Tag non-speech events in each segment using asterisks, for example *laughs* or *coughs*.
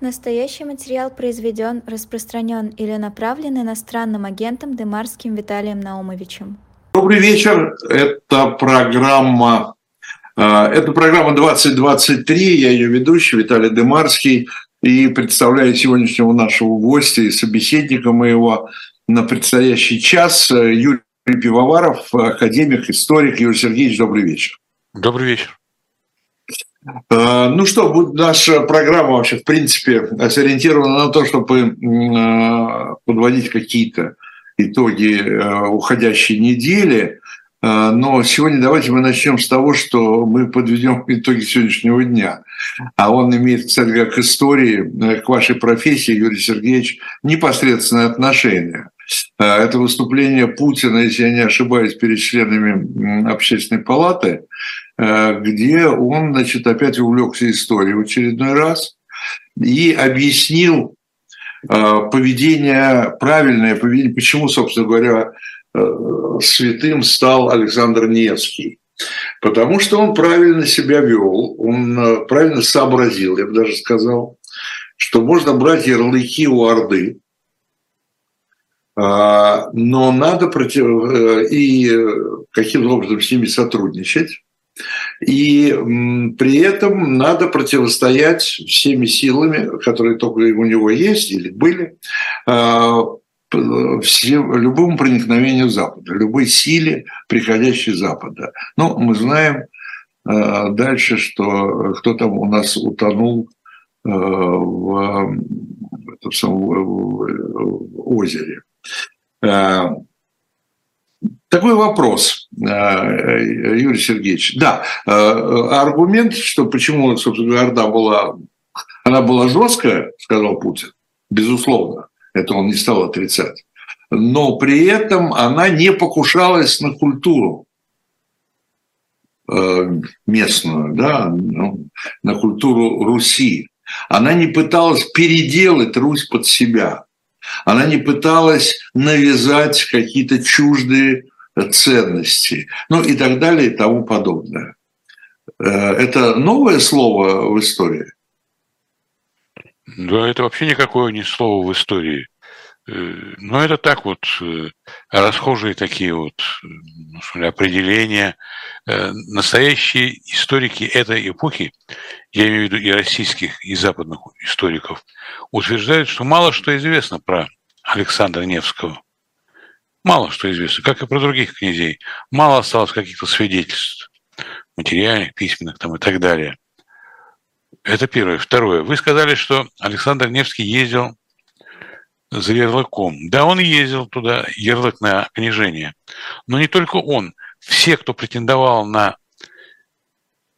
Настоящий материал произведен, распространен или направлен иностранным агентом Демарским Виталием Наумовичем. Добрый вечер. Это программа, э, это программа 2023. Я ее ведущий Виталий Демарский и представляю сегодняшнего нашего гостя и собеседника моего на предстоящий час э, Юрий Пивоваров, академик, историк. Юрий Сергеевич, добрый вечер. Добрый вечер. Э, ну что, наша программа вообще, в принципе, сориентирована на то, чтобы э, подводить какие-то итоги э, уходящей недели. Но сегодня давайте мы начнем с того, что мы подведем *laughs* итоги сегодняшнего дня. А он имеет, кстати, как к истории, к вашей профессии, Юрий Сергеевич, непосредственное отношение. Это выступление Путина, если я не ошибаюсь, перед членами общественной палаты – где он, значит, опять увлекся историей в очередной раз и объяснил э, поведение, правильное поведение, почему, собственно говоря, э, святым стал Александр Невский. Потому что он правильно себя вел, он правильно сообразил, я бы даже сказал, что можно брать ярлыки у Орды, но надо против... и каким образом с ними сотрудничать, и при этом надо противостоять всеми силами, которые только у него есть или были, а, всем, любому проникновению Запада, любой силе, приходящей Запада. Ну, мы знаем а, дальше, что кто там у нас утонул а, в, в, в, в озере. Такой вопрос, э, Юрий Сергеевич. Да, э, аргумент, что почему, собственно Орда была, она была жесткая, сказал Путин, безусловно, это он не стал отрицать. Но при этом она не покушалась на культуру э, местную, да, ну, на культуру Руси. Она не пыталась переделать Русь под себя. Она не пыталась навязать какие-то чуждые ценности, ну и так далее и тому подобное. Э, это новое слово в истории? Да, это вообще никакое не слово в истории. Э, но это так вот, э, расхожие такие вот ну, определения. Настоящие историки этой эпохи, я имею в виду и российских, и западных историков, утверждают, что мало что известно про Александра Невского – Мало что известно, как и про других князей. Мало осталось каких-то свидетельств, материальных, письменных там и так далее. Это первое. Второе. Вы сказали, что Александр Невский ездил за ярлыком. Да, он ездил туда, ярлык на княжение. Но не только он. Все, кто претендовал на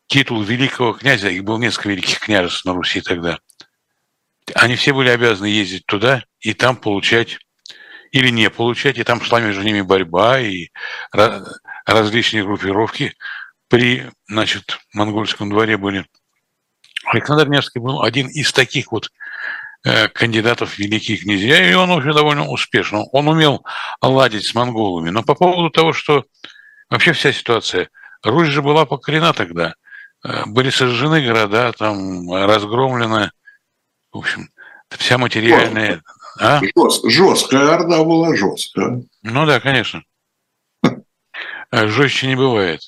титул великого князя, их было несколько великих княжеств на Руси тогда, они все были обязаны ездить туда и там получать или не получать, и там шла между ними борьба и различные группировки при, значит, монгольском дворе были. Александр Невский был один из таких вот э, кандидатов в великие князья, и он уже довольно успешно. Он умел ладить с монголами. Но по поводу того, что вообще вся ситуация, Русь же была покорена тогда, э, были сожжены города, там разгромлены, в общем, вся материальная, а? Жест, жесткая орда была жесткая. Ну да, конечно. Э, жестче не бывает.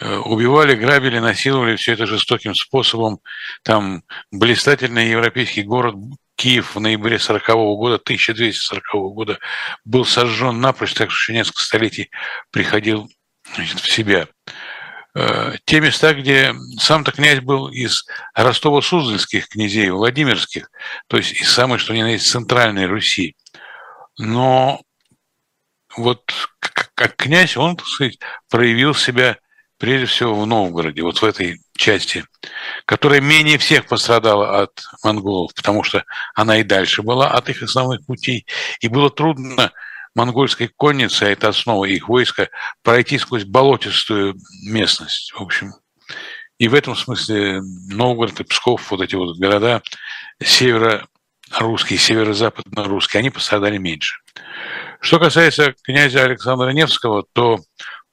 Э, убивали, грабили, насиловали все это жестоким способом. Там блистательный европейский город Киев в ноябре 40 -го года, 1240 -го года был сожжен напрочь, так что еще несколько столетий приходил значит, в себя. Э, те места, где сам-то князь был из Ростово-Суздальских князей, Владимирских, то есть из самой, что ни на есть, центральной Руси. Но вот как князь он, так сказать, проявил себя прежде всего в Новгороде, вот в этой части, которая менее всех пострадала от монголов, потому что она и дальше была от их основных путей, и было трудно монгольской конницы, а это основа их войска, пройти сквозь болотистую местность. В общем, и в этом смысле Новгород и Псков, вот эти вот города северо-русские, северо-западно-русские, они пострадали меньше. Что касается князя Александра Невского, то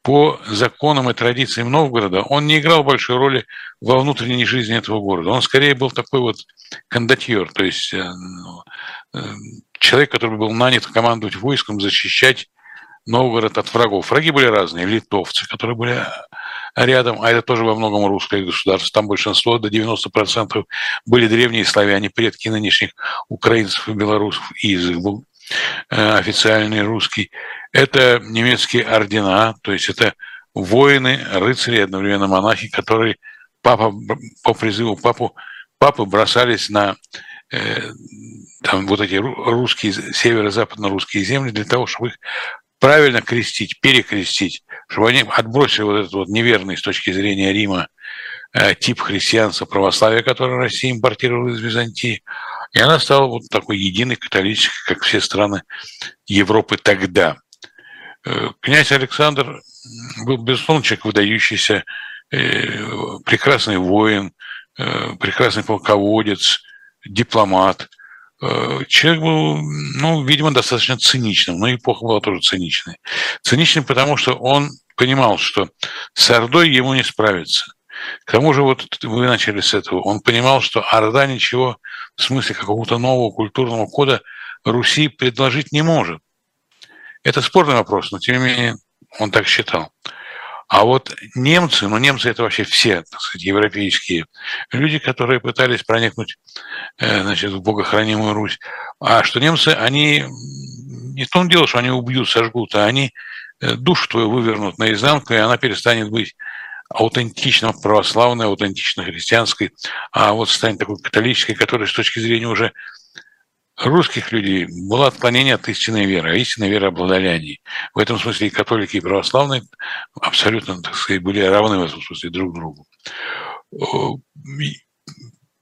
по законам и традициям Новгорода, он не играл большой роли во внутренней жизни этого города. Он скорее был такой вот кондотьер, то есть э, ну, э, человек, который был нанят командовать войском, защищать Новгород от врагов. Враги были разные, литовцы, которые были рядом, а это тоже во многом русское государство. Там большинство, до 90% были древние славяне, предки нынешних украинцев и белорусов, и язык был э, официальный русский. Это немецкие ордена, то есть это воины, рыцари, одновременно монахи, которые папа, по призыву папу, папы бросались на там вот эти русские, северо-западно-русские земли для того, чтобы их правильно крестить, перекрестить, чтобы они отбросили вот этот вот неверный с точки зрения Рима э, тип христианства, православия, который Россия импортировала из Византии. И она стала вот такой единой католической, как все страны Европы тогда. Э, князь Александр был, безусловно, человек выдающийся, э, прекрасный воин, прекрасный полководец, дипломат – Э, человек был, ну, видимо, достаточно циничным, но эпоха была тоже циничной. Циничным, потому что он понимал, что с Ордой ему не справиться. К тому же, вот вы начали с этого, он понимал, что Орда ничего в смысле какого-то нового культурного кода Руси предложить не может. Это спорный вопрос, но тем не менее он так считал. А вот немцы, ну немцы это вообще все, так сказать, европейские люди, которые пытались проникнуть э, значит, в богохранимую Русь. А что немцы, они не в том дело, что они убьют, сожгут, а они э, душу твою вывернут наизнанку, и она перестанет быть аутентично православной, аутентично христианской, а вот станет такой католической, которая с точки зрения уже русских людей было отклонение от истинной веры, а истинной веры обладали они. В этом смысле и католики, и православные абсолютно, так сказать, были равны в этом смысле друг другу.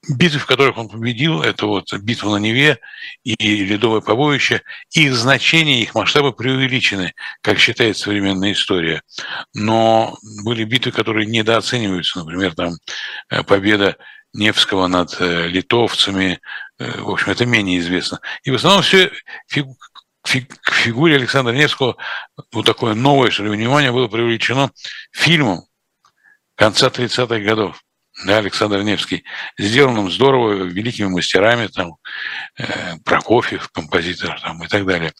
Битвы, в которых он победил, это вот битва на Неве и Ледовое побоище, их значение, их масштабы преувеличены, как считает современная история. Но были битвы, которые недооцениваются, например, там э, победа Невского над э, литовцами, э, в общем, это менее известно. И в основном все фигу, к фигуре Александра Невского вот такое новое, что ли, внимание было привлечено фильмом конца 30-х годов да, Александр Невский, сделанным здорово, великими мастерами, там, э, Прокофьев, композитор там, и так далее.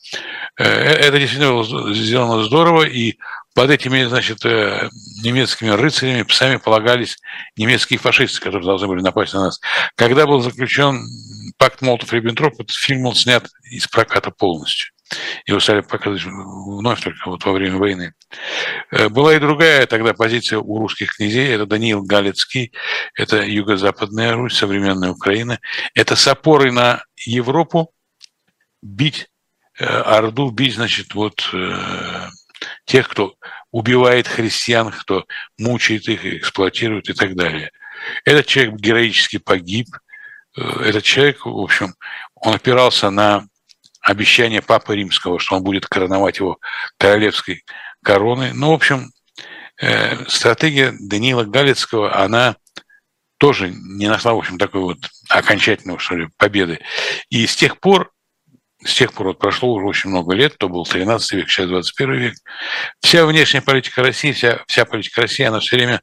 Это действительно было сделано здорово, и под этими, значит, э, немецкими рыцарями псами полагались немецкие фашисты, которые должны были напасть на нас. Когда был заключен пакт Молотов-Риббентроп, этот фильм был снят из проката полностью. Его стали показывать вновь только вот во время войны. Э, была и другая тогда позиция у русских князей. Это Даниил Галицкий, это юго-западная Русь, современная Украина. Это с опорой на Европу бить э, Орду, бить, значит, вот тех, кто убивает христиан, кто мучает их, эксплуатирует и так далее. Этот человек героически погиб. Этот человек, в общем, он опирался на обещание Папы Римского, что он будет короновать его королевской короной. Ну, в общем, э, стратегия Даниила Галицкого, она тоже не нашла, в общем, такой вот окончательной, что ли, победы. И с тех пор, с тех пор вот прошло уже очень много лет, то был 13 век, сейчас 21 век, вся внешняя политика России, вся, вся политика России, она все время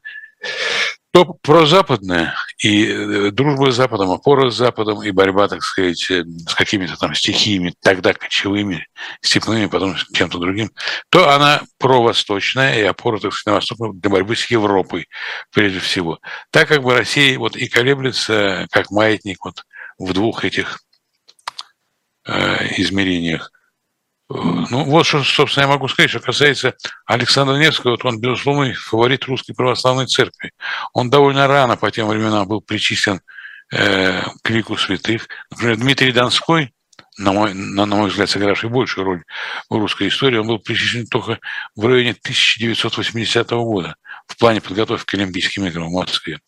то прозападная и э, дружба с Западом, опора с Западом и борьба, так сказать, э, с какими-то там стихиями, тогда кочевыми, степными, потом чем-то другим, то она провосточная и опора, так сказать, на восток для борьбы с Европой прежде всего. Так как бы Россия вот и колеблется, как маятник вот в двух этих измерениях – ну, вот что, собственно, я могу сказать, что касается Александра Невского, вот он, безусловно, фаворит Русской Православной Церкви. Он довольно рано по тем временам был причислен э, к лику святых. Например, Дмитрий Донской, на мой, на, на мой взгляд, сыгравший большую роль в русской истории, он был причислен только в районе 1980 года в плане подготовки к Олимпийским играм в Москве.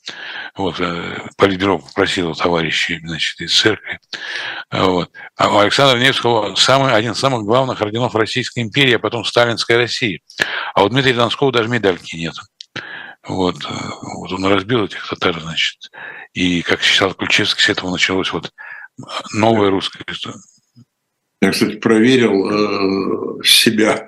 Вот, э, Политбюро попросило товарищей значит, из церкви. Вот. А у Александра Невского самый, один из самых главных орденов Российской империи, а потом Сталинской России. А у Дмитрия Донского даже медальки нет. Вот, э, вот он разбил этих татар, значит. И, как считал Ключевский, с этого началось вот новое русское Я, кстати, проверил э, себя.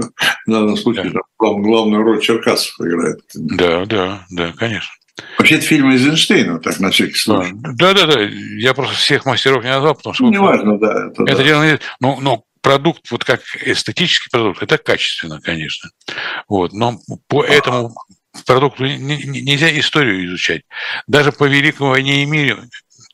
В данном случае да. там главную роль Черкасов играет. Да, да, да, конечно. Вообще, это фильм Эйзенштейна, так, на всякий случай. Да, да, да. Я просто всех мастеров не назвал, потому что... Ну, неважно, да. Это, это да. дело... Ну, но продукт, вот как эстетический продукт, это качественно, конечно. Вот. Но по этому продукту нельзя историю изучать. Даже по Великой войне и мире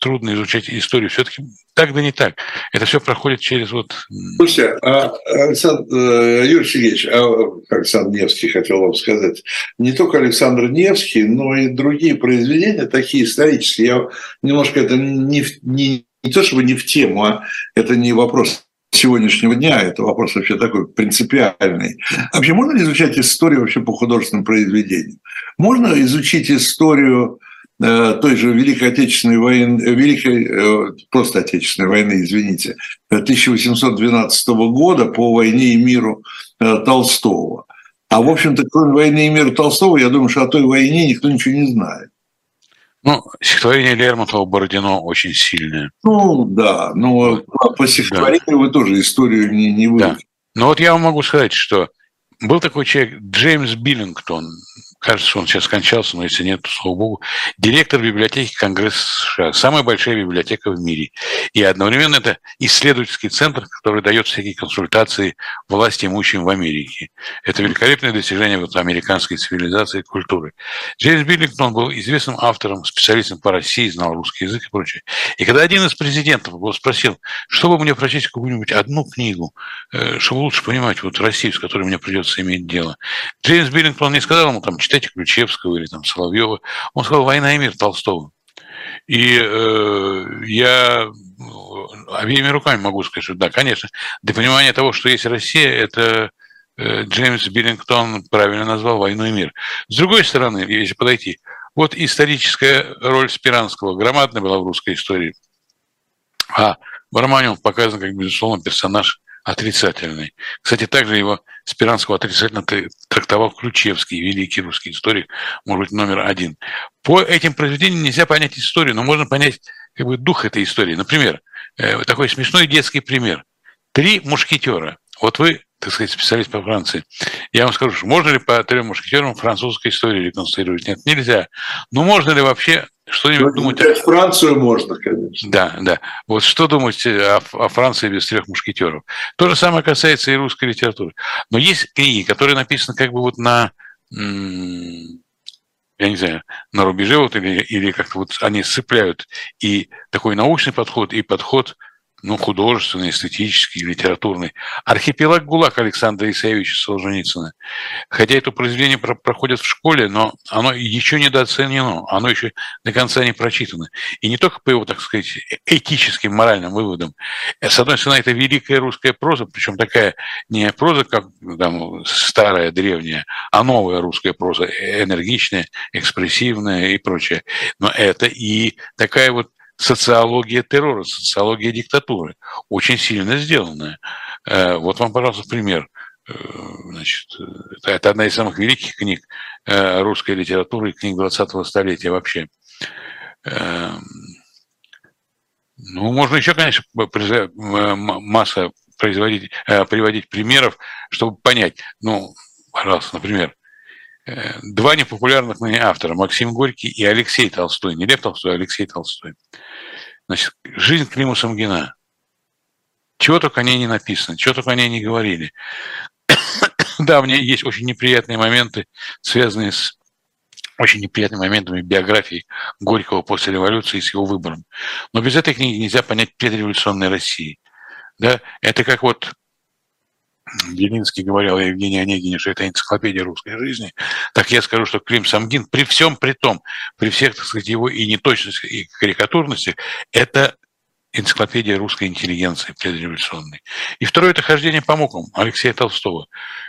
трудно изучать историю. Все-таки так да не так. Это все проходит через вот... Слушайте, а, Александр, э, Юрий Сергеевич, а, Александр Невский хотел вам сказать, не только Александр Невский, но и другие произведения, такие исторические. Я немножко это не, не, не то чтобы не в тему, а это не вопрос сегодняшнего дня, это вопрос вообще такой принципиальный. Вообще можно ли изучать историю вообще по художественным произведениям? Можно изучить историю той же Великой Отечественной войны, Великой, э, просто Отечественной войны, извините, 1812 года по «Войне и миру» э, Толстого. А, в общем-то, кроме «Войны и мира» Толстого, я думаю, что о той войне никто ничего не знает. Ну, стихотворение Лермонтова Бородино очень сильное. Ну, да, но по стихотворению да. вы тоже историю не, не выучите. Да. Но вот я вам могу сказать, что был такой человек Джеймс Биллингтон, кажется, он сейчас скончался, но если нет, то слава богу, директор библиотеки Конгресса США, самая большая библиотека в мире. И одновременно это исследовательский центр, который дает всякие консультации власти имущим в Америке. Это великолепное достижение вот американской цивилизации и культуры. Джеймс Биллингтон был известным автором, специалистом по России, знал русский язык и прочее. И когда один из президентов его спросил, чтобы мне прочесть какую-нибудь одну книгу, э, чтобы лучше понимать вот Россию, с которой мне придется иметь дело, Джеймс Биллингтон не сказал ему там читайте Ключевского или там Соловьева. Он сказал «Война и мир» Толстого. И э, я обеими руками могу сказать, что да, конечно, для понимания того, что есть Россия, это э, Джеймс Биллингтон правильно назвал «Войну и мир». С другой стороны, если подойти, вот историческая роль Спиранского громадная была в русской истории. А в показан как, безусловно, персонаж отрицательный. Кстати, также его Спиранского отрицательно трактовал Ключевский, великий русский историк, может быть, номер один. По этим произведениям нельзя понять историю, но можно понять как бы, дух этой истории. Например, э, такой смешной детский пример. Три мушкетера. Вот вы так сказать, специалист по Франции. Я вам скажу, что можно ли по трем мушкетерам французской истории реконструировать? Нет, нельзя. Но можно ли вообще что-нибудь думать? О... Францию можно, конечно. Да, да. Вот что думать о, о Франции без трех мушкетеров? То же самое касается и русской литературы. Но есть книги, которые написаны как бы вот на я не знаю, на рубеже вот или, или как-то вот они сцепляют и такой научный подход, и подход ну, художественный, эстетический, литературный. Архипелаг ГУЛАГ Александра Исаевича Солженицына. Хотя это произведение про проходит в школе, но оно еще недооценено, оно еще до конца не прочитано. И не только по его, так сказать, этическим, моральным выводам. С одной стороны, это великая русская проза, причем такая не проза, как там, старая, древняя, а новая русская проза, энергичная, экспрессивная и прочее. Но это и такая вот социология террора, социология диктатуры, очень сильно сделанная. Э, вот вам, пожалуйста, пример. Э, значит, это одна из самых великих книг э, русской литературы и книг 20-го столетия вообще. Эм, ну, можно еще, конечно, масса производить, приводить примеров, чтобы понять. Ну, пожалуйста, например, Э, два непопулярных ныне автора, Максим Горький и Алексей Толстой. Не Лев Толстой, а Алексей Толстой. Значит, жизнь Клима Самгина. Чего только о ней не написано, чего только о ней не говорили. *coughs* да, у меня есть очень неприятные моменты, связанные с очень неприятными моментами биографии Горького после революции с его выбором. Но без этой книги нельзя понять предреволюционной России. Да? Это как вот Белинский говорил о Евгении Онегине, что это энциклопедия русской жизни, так я скажу, что Клим Самгин при всем при том, при всех, так сказать, его и неточности, и карикатурности, это энциклопедия русской интеллигенции предреволюционной. И второе – это «Хождение по мукам» Алексея Толстого.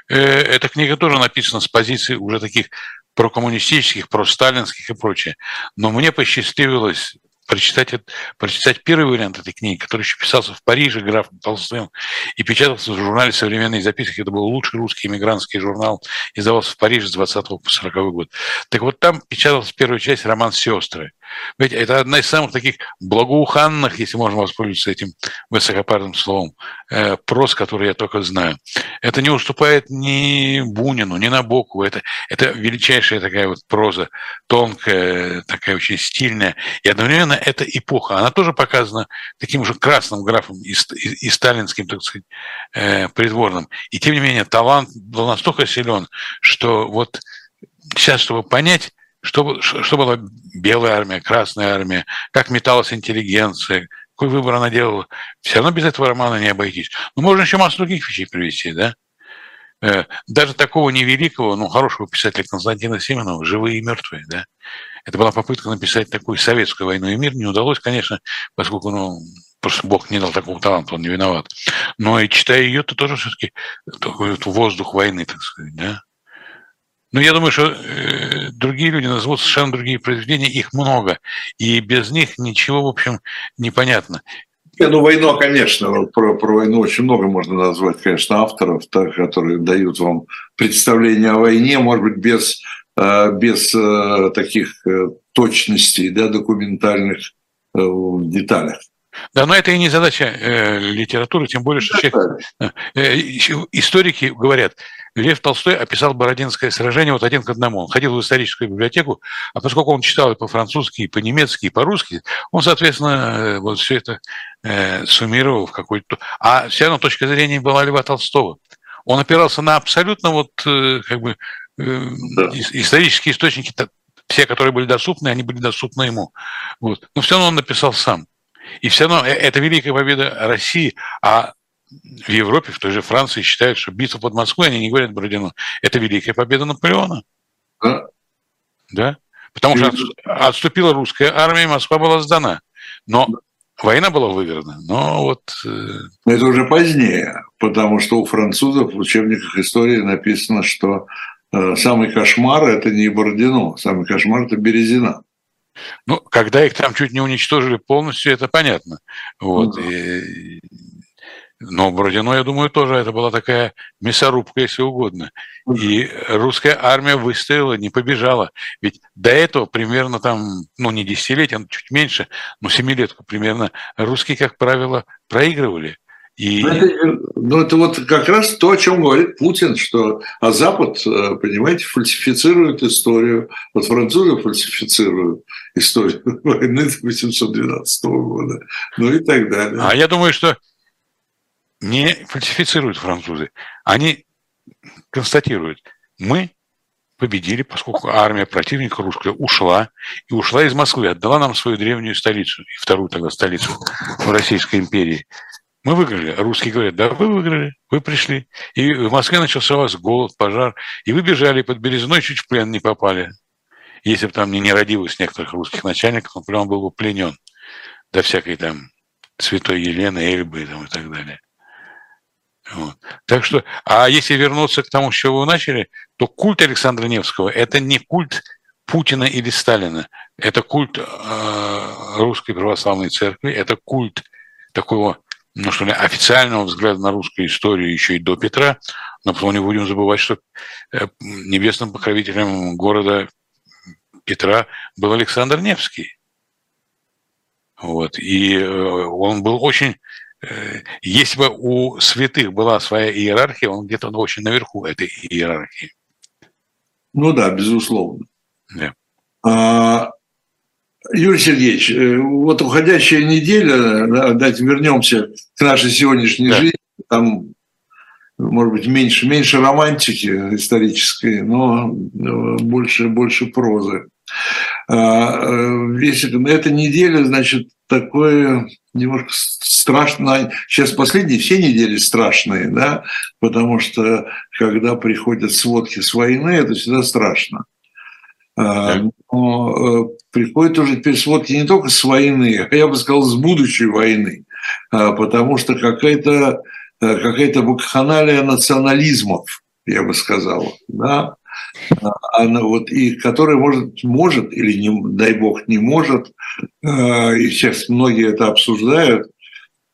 Э, эта книга тоже написана с позиции уже таких прокоммунистических, просталинских и прочее. Но мне посчастливилось прочитать, прочитать первый вариант этой книги, который еще писался в Париже графом Толстым и печатался в журнале «Современные записки». Это был лучший русский иммигрантский журнал, издавался в Париже с 20 по 40 год. Так вот, там печаталась первая часть роман «Сестры». Ведь это одна из самых таких благоуханных, если можно воспользоваться этим высокопарным словом, э, прос, который я только знаю. Это не уступает ни Бунину, ни Набоку. Это, это величайшая такая вот проза, тонкая, такая очень стильная. И одновременно это эпоха. Она тоже показана таким уже красным графом и, и, и сталинским, так сказать, э, придворным. И тем не менее талант был настолько силен, что вот сейчас, чтобы понять, что, что была белая армия, красная армия, как металась интеллигенция, какой выбор она делала, все равно без этого романа не обойтись. Но можно еще массу других вещей привести, да? Э, даже такого невеликого, но хорошего писателя Константина Симонова «Живые и мертвые», да? Это была попытка написать такую советскую войну и мир. Не удалось, конечно, поскольку, ну, просто Бог не дал такого таланта, он не виноват. Но и читая ее, то тоже все-таки такой воздух войны, так сказать, да? Но я думаю, что э, другие люди назовут совершенно другие произведения, их много, и без них ничего, в общем, не понятно. Не, ну, войну, конечно, про, про войну очень много можно назвать, конечно, авторов, так, которые дают вам представление о войне, может быть, без, э, без э, таких э, точностей, да, документальных в деталях. Да, но это и не задача э, литературы, тем более, что человек, э, историки говорят, Лев Толстой описал Бородинское сражение вот один к одному. Он ходил в историческую библиотеку, а поскольку он читал и по-французски, и по-немецки, и по-русски, он, соответственно, э, вот все это э, суммировал в какой-то... А все равно точка зрения была Льва Толстого. Он опирался на абсолютно вот э, как бы э, да. исторические источники, все, которые были доступны, они были доступны ему. Вот. Но все равно он написал сам. И все равно э, это великая победа России, а в Европе, в той же Франции считают, что битва под Москвой, они не говорят Бородину, это великая победа Наполеона. Да. Да? Потому что отступила русская армия, Москва была сдана. Но война была выиграна. Но вот... Э, это уже позднее, потому что у французов в учебниках истории написано, что э, самый кошмар – это не Бородино, самый кошмар – это Березина. Ну, когда их там чуть не уничтожили полностью, это понятно. Вот. Ну, да. и, но Бородино, я думаю, тоже это была такая мясорубка, если угодно. И русская армия выстояла, не побежала. Ведь до этого примерно там, ну не десятилетия, но чуть меньше, но семилетку примерно, русские, как правило, проигрывали. И... Ну, это, ну, это вот как раз то, о чем говорит Путин, что а Запад, э, понимаете, фальсифицирует историю. Вот французы фальсифицируют историю *laughs* войны 1812 года, ну и так далее. А я думаю, что не фальсифицируют французы. Они констатируют, мы победили, поскольку армия противника русская ушла, и ушла из Москвы, отдала нам свою древнюю столицу, и вторую тогда столицу в Российской империи. Мы выиграли. Русские говорят, да, вы выиграли, вы пришли. И в Москве начался у вас голод, пожар, и вы бежали под Березной, чуть в плен не попали. Если бы там не нерадивость некоторых русских начальников, он прямо был бы пленен до всякой там святой Елены, Эльбы там, и так далее. Вот. Так что, а если вернуться к тому, с чего вы начали, то культ Александра Невского – это не культ Путина или Сталина, это культ э, русской православной церкви, это культ такого, ну что ли, официального взгляда на русскую историю еще и до Петра, но потом не будем забывать, что э, небесным покровителем города Петра был Александр Невский. Вот. И э, он был очень если бы у святых была своя иерархия, он где-то очень наверху этой иерархии. Ну да, безусловно. Да. А, Юрий Сергеевич, э, вот уходящая неделя, давайте вернемся к нашей сегодняшней да. жизни, там, может быть, меньше, меньше романтики исторической, но э, больше, больше прозы. А, весь, эта неделя, значит, такое немножко страшно. Сейчас последние все недели страшные, да, потому что когда приходят сводки с войны, это всегда страшно. А, но э, приходят уже теперь сводки не только с войны, а я бы сказал, с будущей войны, а, потому что какая-то э, какая-то вакханалия национализмов, я бы сказал, да, она вот, и которая может, может или, не, дай бог, не может, э, и сейчас многие это обсуждают,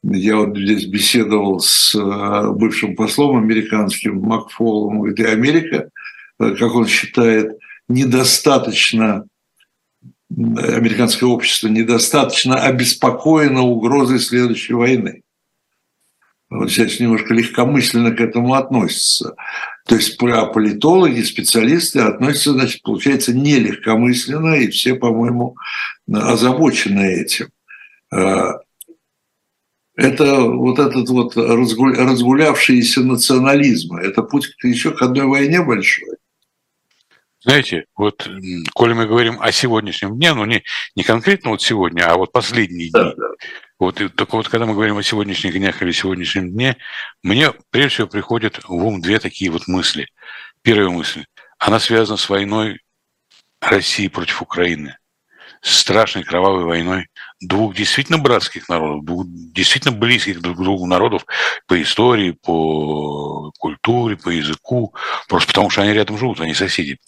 я вот здесь беседовал с э, бывшим послом американским Макфолом, и Америка, э, как он считает, недостаточно американское общество недостаточно обеспокоено угрозой следующей войны. Вот сейчас немножко легкомысленно к этому относятся. То есть политологи, специалисты относятся, значит, получается, нелегкомысленно, и все, по-моему, озабочены этим. А, это вот этот вот разгулявшийся национализм, это путь еще к одной войне большой. Знаете, вот, коли мы говорим о сегодняшнем дне, ну не, не конкретно вот сегодня, а вот последние дни, да, да. Вот, и только вот когда мы говорим о сегодняшних днях или сегодняшнем дне, мне прежде всего приходят в ум две такие вот мысли. Первая мысль, она связана с войной России против Украины, с страшной кровавой войной двух действительно братских народов, двух действительно близких друг другу народов по истории, по культуре, по языку, просто потому что они рядом живут, они соседи.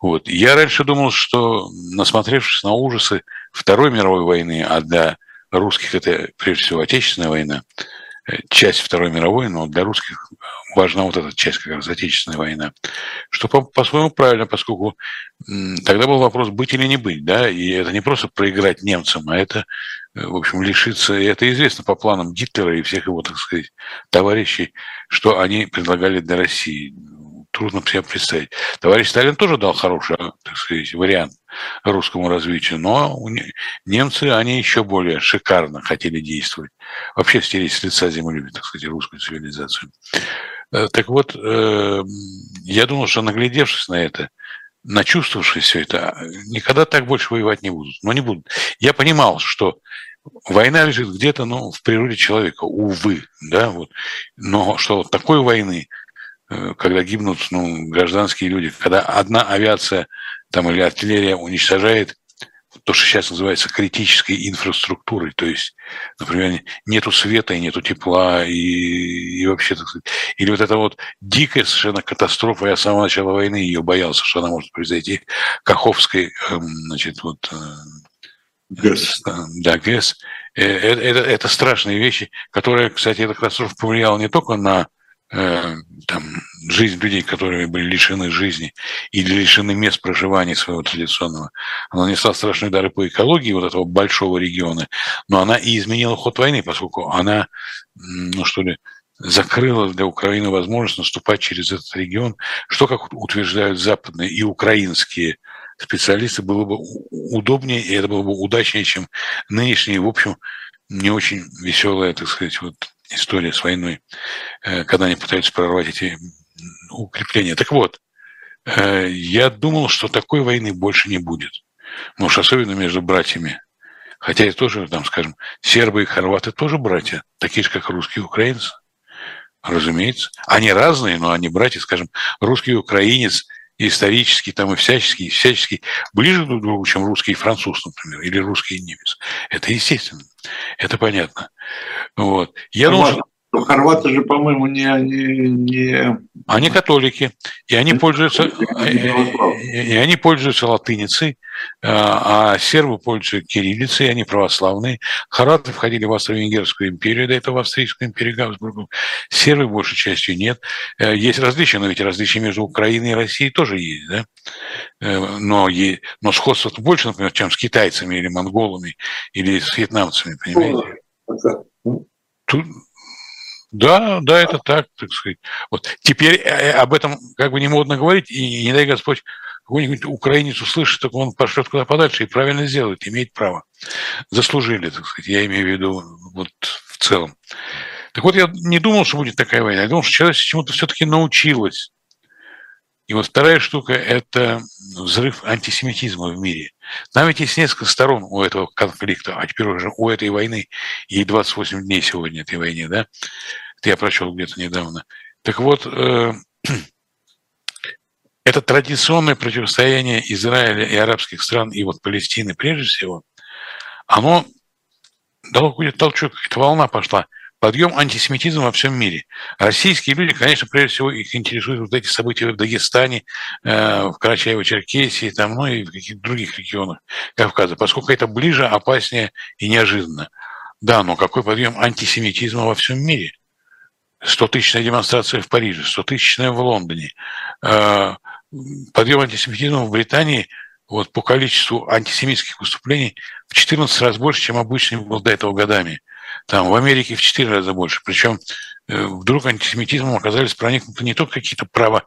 Вот. Я раньше думал, что, насмотревшись на ужасы Второй мировой войны, а для русских это прежде всего Отечественная война, э, часть Второй мировой, но для русских важна вот эта часть, как раз Отечественная война, что по-своему правильно, поскольку тогда был вопрос быть или не быть, да, и это не просто проиграть немцам, а это, э, в общем, лишиться, и это известно по планам Гитлера и всех его, так сказать, товарищей, что они предлагали для России трудно себе представить. Товарищ Сталин тоже дал хороший, так сказать, вариант русскому развитию, но немцы, они еще более шикарно хотели действовать. Вообще стереть с лица земли, так сказать, русскую цивилизацию. Э, так вот, э, я думал, что наглядевшись на это, начувствовавшись все это, никогда так больше воевать не будут. Но не будут. Я понимал, что война лежит где-то ну, в природе человека, увы, да, вот. но что такой войны, когда гибнут ну, гражданские люди, когда одна авиация там, или артиллерия уничтожает то, что сейчас называется критической инфраструктурой, то есть, например, нету света и нету тепла, и, и вообще, так сказать, или вот это вот дикая совершенно катастрофа, я с самого начала войны ее боялся, что она может произойти, Каховской, эм, значит, вот... Э, ГЭС. Да, ГЭС. Это, это, это страшные вещи, которые, кстати, эта катастрофа повлияла не только на Э, там, жизнь людей, которые были лишены жизни или лишены мест проживания своего традиционного. Она нанесла страшные удары по экологии вот этого большого региона, но она и изменила ход войны, поскольку она, ну что ли, закрыла для Украины возможность наступать через этот регион, что, как утверждают западные и украинские специалисты, было бы удобнее, и это было бы удачнее, чем нынешние, в общем, не очень веселая, так сказать, вот история с войной, э, когда они пытаются прорвать эти укрепления. Так вот, э, я думал, что такой войны больше не будет. Ну уж особенно между братьями. Хотя и тоже, там, скажем, сербы и хорваты тоже братья, такие же, как русские и украинцы. Разумеется. Они разные, но они братья, скажем, русский украинец – исторически там и всячески, всячески ближе друг к другу, чем русский и француз, например, или русский и немец. Это естественно, это понятно. Вот. Я думаю, что но хорваты же, по-моему, не, не, не... Они католики, и они пользуются, и они пользуются латыницей, а, а сербы пользуются кириллицей, они православные. Хорваты входили в Австро-Венгерскую империю, до этого в Австрийскую империю Габсбургу. Сербы большей частью нет. Э, есть различия, но ведь различия между Украиной и Россией тоже есть, да? Э, но, но сходство больше, например, чем с китайцами или монголами или с вьетнамцами, понимаете? Тут, да, да, это так, так сказать. Вот теперь э, э, об этом как бы не модно говорить, и не дай Господь какой-нибудь украинец услышит, так он пошлет куда подальше и правильно сделает, имеет право. Заслужили, так сказать, я имею в виду вот в целом. Так вот, я не думал, что будет такая война. Я думал, что человечество чему-то все-таки научилось. И вот вторая штука – это взрыв антисемитизма в мире. Там ведь есть несколько сторон у этого конфликта, а теперь уже у этой войны, и 28 дней сегодня этой войне, да? Это я прочел где-то недавно. Так вот, э, *clears throat* это традиционное противостояние Израиля и арабских стран, и вот Палестины прежде всего, оно дало какой-то толчок, какая-то волна пошла – подъем антисемитизма во всем мире. Российские люди, конечно, прежде всего их интересуют вот эти события в Дагестане, э, в Карачаево-Черкесии, там, ну и в каких-то других регионах Кавказа, поскольку это ближе, опаснее и неожиданно. Да, но какой подъем антисемитизма во всем мире? 100-тысячная демонстрация в Париже, 100-тысячная в Лондоне. Э, подъем антисемитизма в Британии вот, по количеству антисемитских выступлений в 14 раз больше, чем обычно был до этого годами. Там в Америке в 4 раза больше. Причем э, вдруг антисемитизмом оказались проникнуты не только какие-то права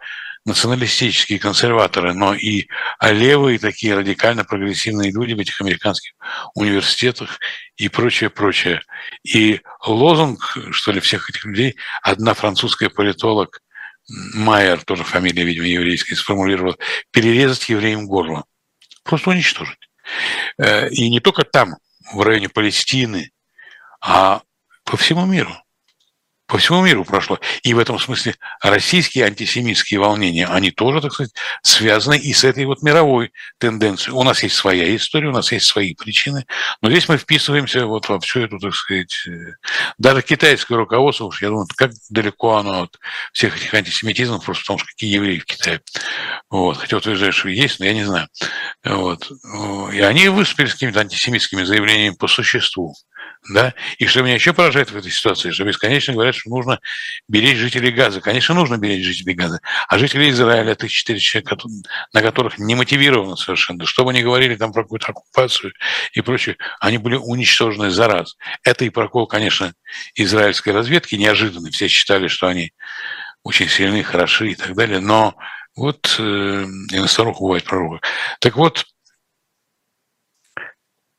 националистические консерваторы, но и левые такие радикально прогрессивные люди в этих американских университетах и прочее, прочее. И лозунг, что ли, всех этих людей, одна французская политолог, Майер, тоже фамилия, видимо, еврейская, сформулировала, перерезать евреям горло. Просто уничтожить. Э, и не только там, в районе Палестины, а по всему миру по всему миру прошло. И в этом смысле российские антисемитские волнения, они тоже, так сказать, связаны и с этой вот мировой тенденцией. У нас есть своя история, у нас есть свои причины, но здесь мы вписываемся вот во всю эту, так сказать, э, даже китайское руководство, я думаю, как далеко оно от всех этих антисемитизмов, просто потому что какие евреи в Китае. Вот. Хотя утверждают, что есть, но я не знаю. Вот. И они выступили с какими-то антисемитскими заявлениями по существу. Да? И что меня еще поражает в этой ситуации, что бесконечно говорят, что нужно беречь жителей Газа. Конечно, нужно беречь жителей Газа. А жители Израиля, это четыре человека, на которых не мотивировано совершенно. Что бы ни говорили там про какую-то оккупацию и прочее, они были уничтожены за раз. Это и прокол, конечно, израильской разведки неожиданный. Все считали, что они очень сильны, хороши и так далее. Но вот э, и на старуху бывает пророка. Так вот,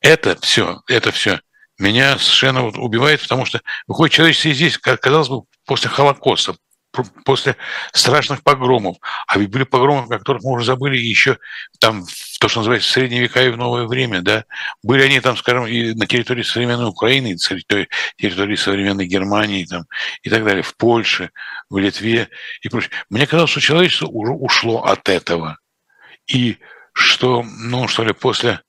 это все, это все меня совершенно убивает, потому что выходит человечество здесь, казалось бы, после Холокоста, после страшных погромов. А ведь были погромы, о которых мы уже забыли еще там, то, что называется, в средние века и в новое время, да. Были они там, скажем, и на территории современной Украины, и на территории современной Германии там, и так далее, в Польше, в Литве и прочее. Мне казалось, что человечество уже ушло от этого. И что, ну, что ли, после